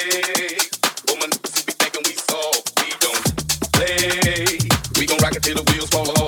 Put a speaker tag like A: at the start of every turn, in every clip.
A: Woman, we thinking we saw, we don't play. We gon' rock it till the wheels fall off.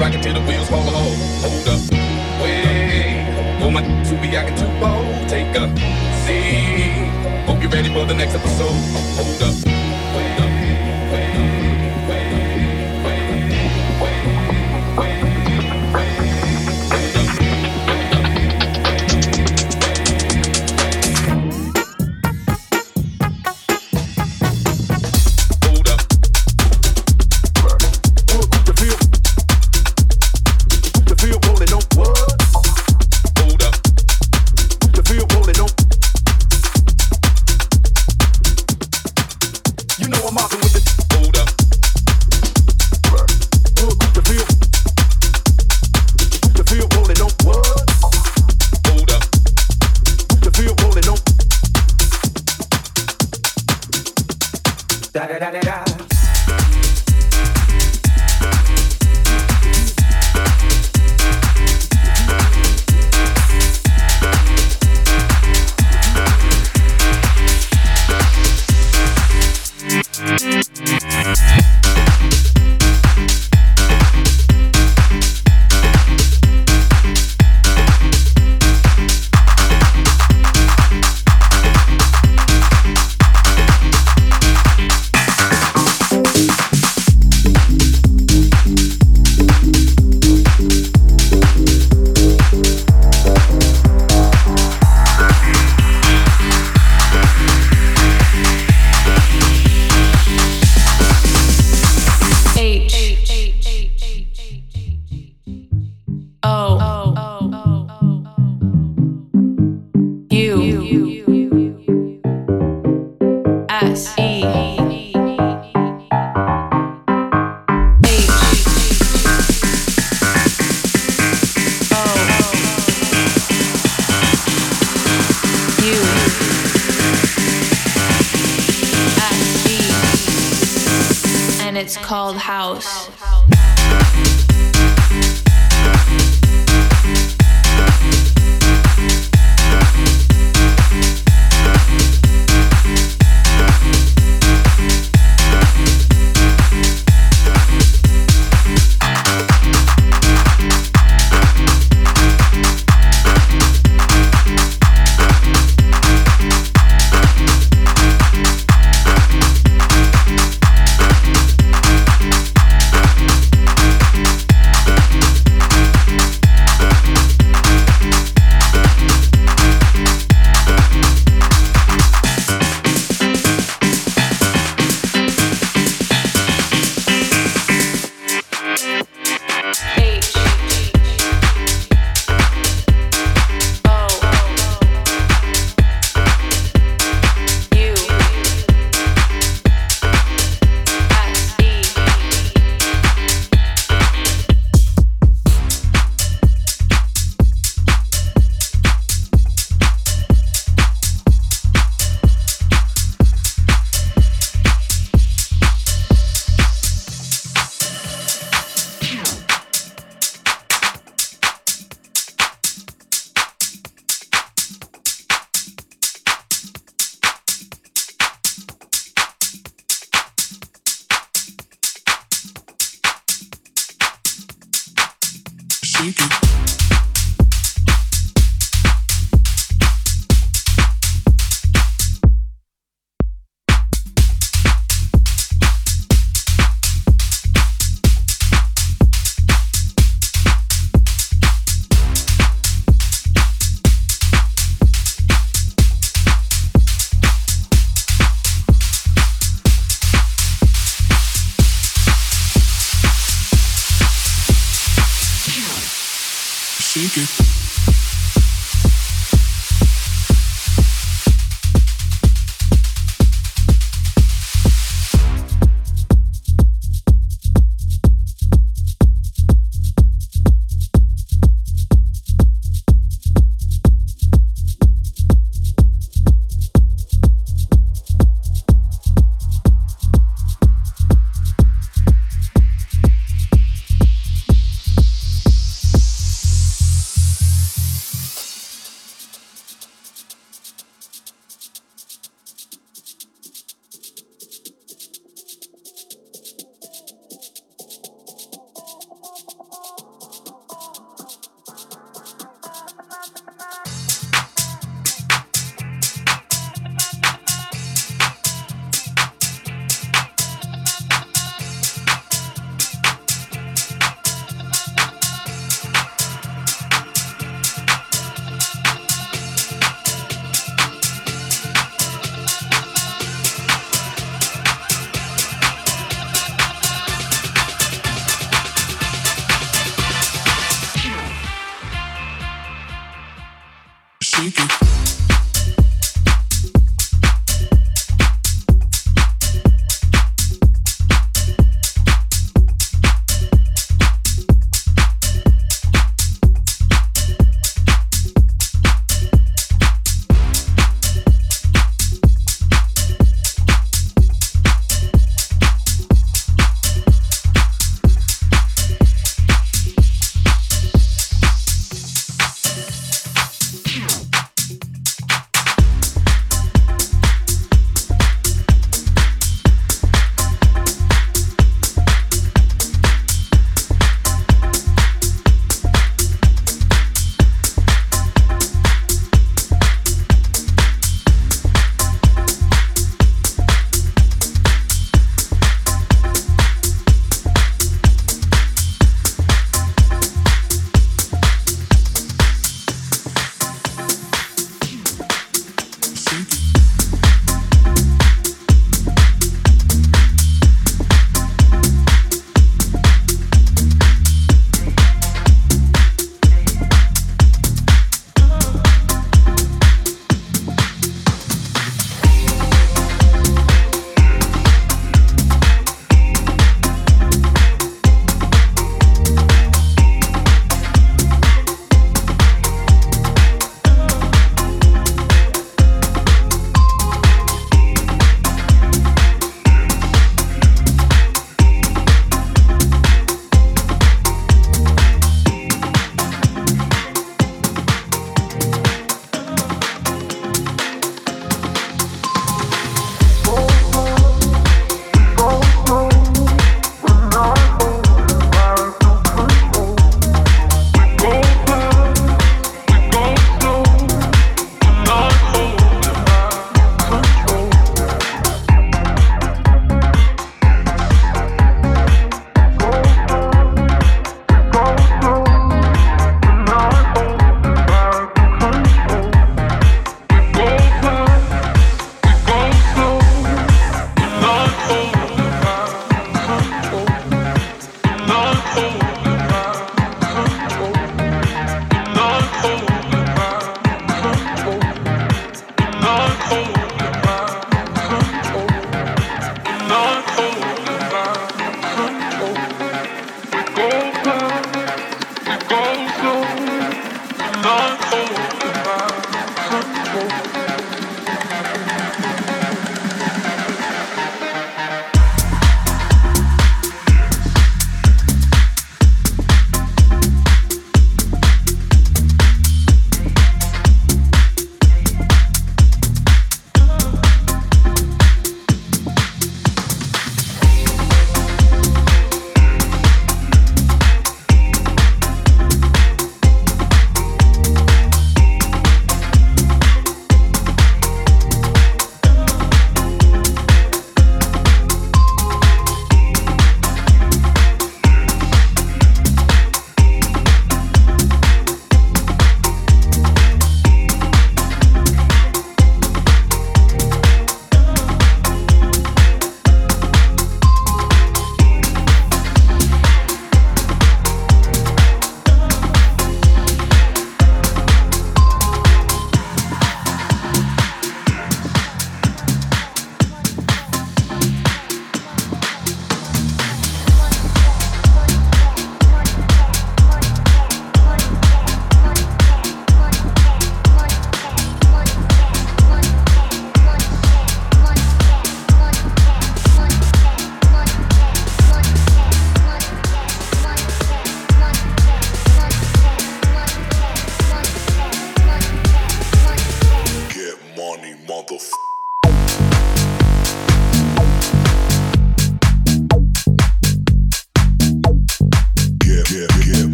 A: Rock it till the wheels fall off. Hold up, wait. Hold my to be acting too bold. Take a seat. Hope you're ready for the next episode. Hold up.
B: you. You. pique.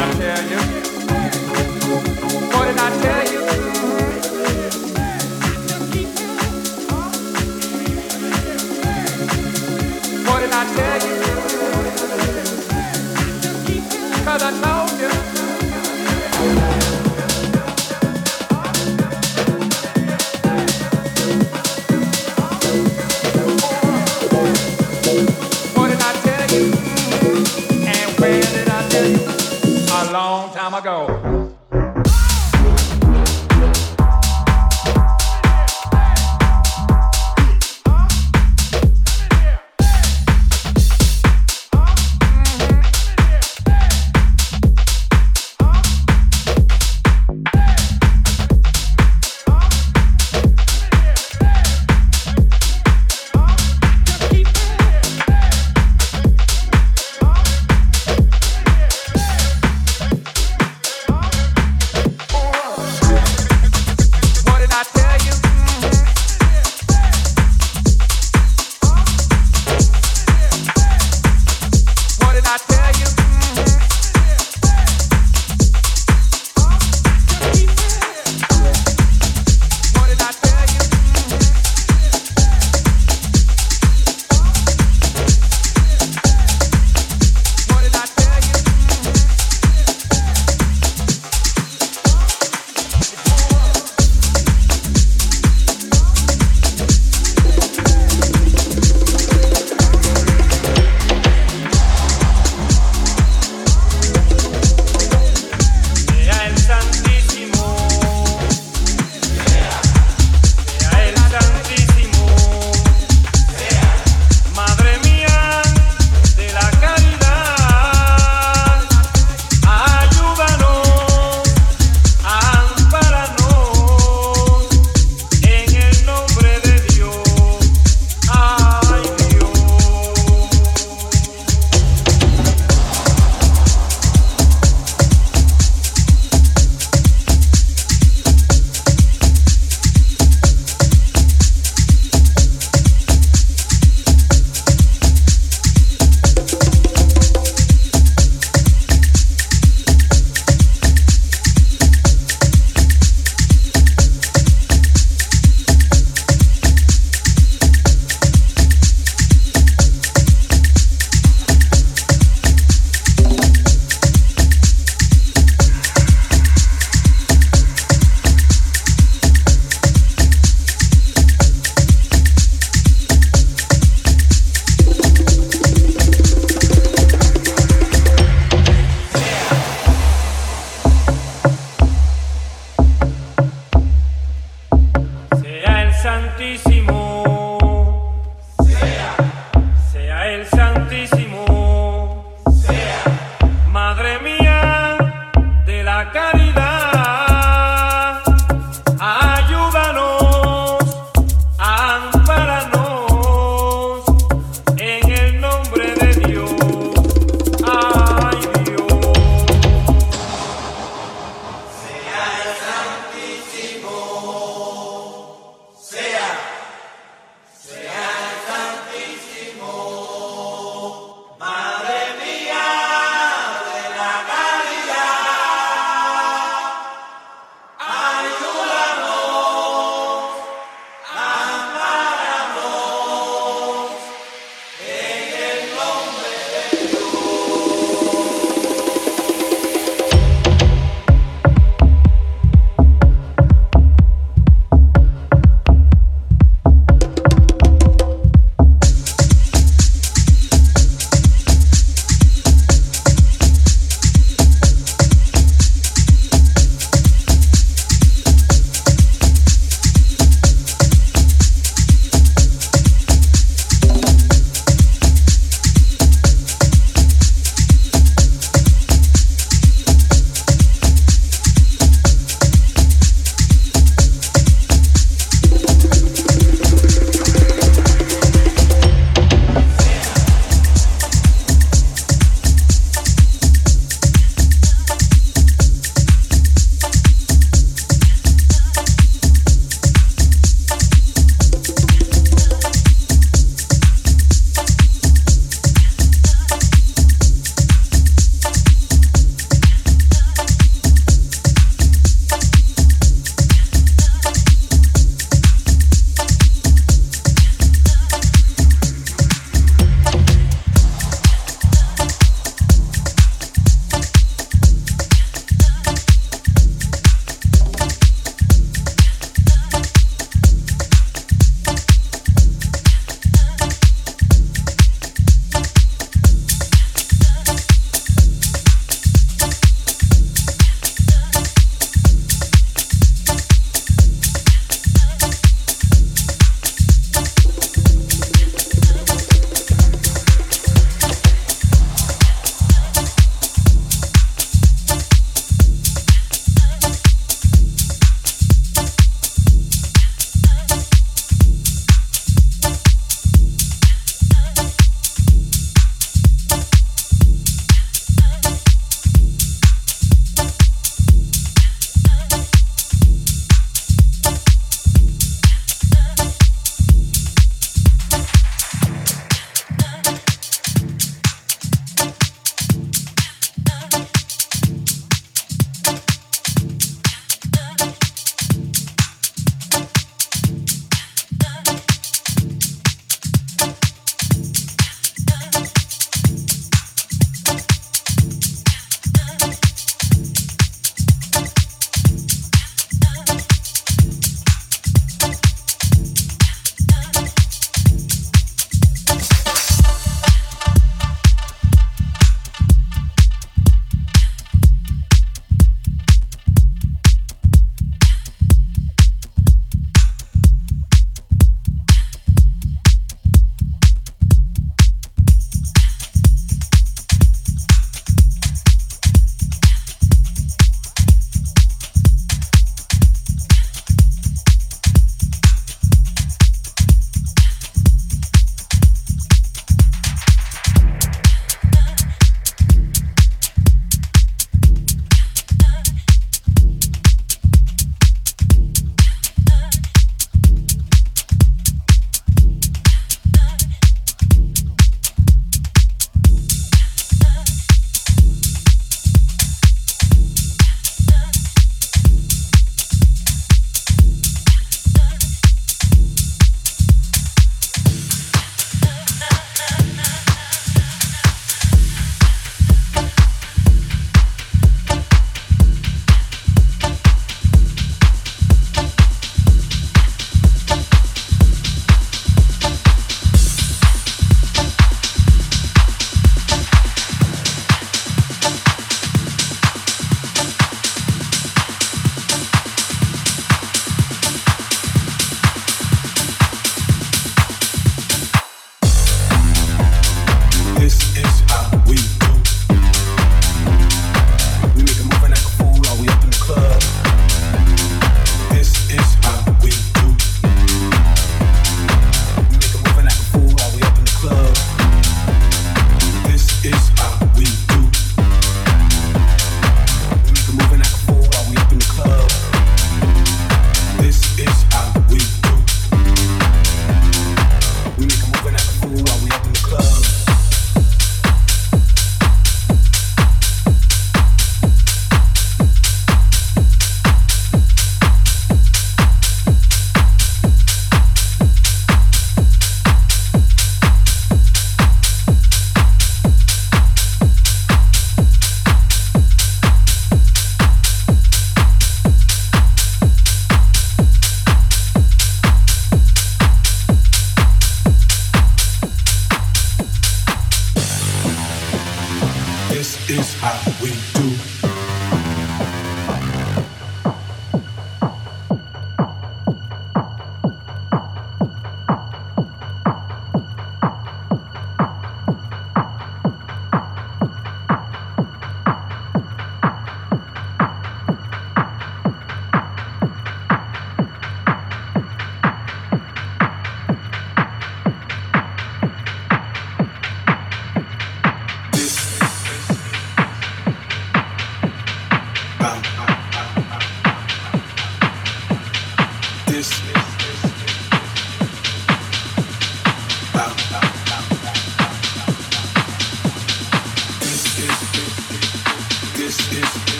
C: I tell you?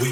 D: we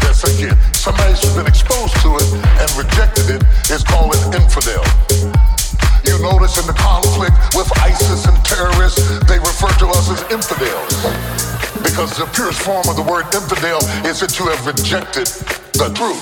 E: That's guess again, somebody who's been exposed to it and rejected it is called an infidel. You notice in the conflict with ISIS and terrorists, they refer to us as infidels. Because the purest form of the word infidel is that you have rejected the truth.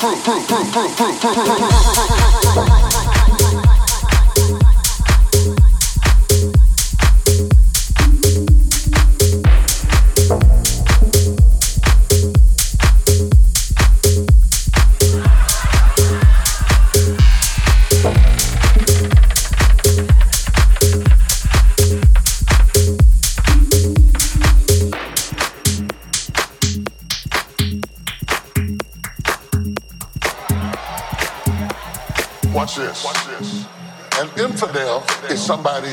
E: Somebody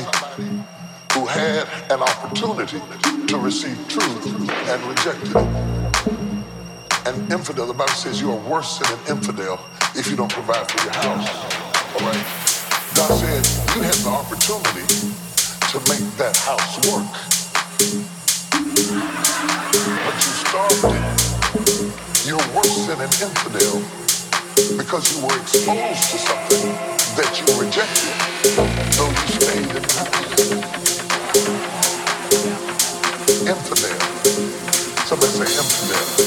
E: who had an opportunity to receive truth and rejected it. An infidel, the Bible says you are worse than an infidel if you don't provide for your house. All right? God said you had the opportunity to make that house work. But you starved it. You're worse than an infidel because you were exposed to something that you rejected. So you stayed in house. Infidel. Somebody say infidel.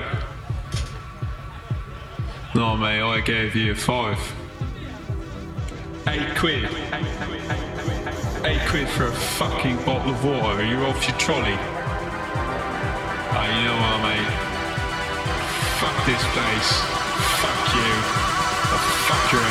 F: go. No, mate, I gave you five. Eight quid. Eight quid for a fucking bottle of water. Are you off your trolley? Oh, you know what, mate? Fuck this place. Fuck you. Fuck your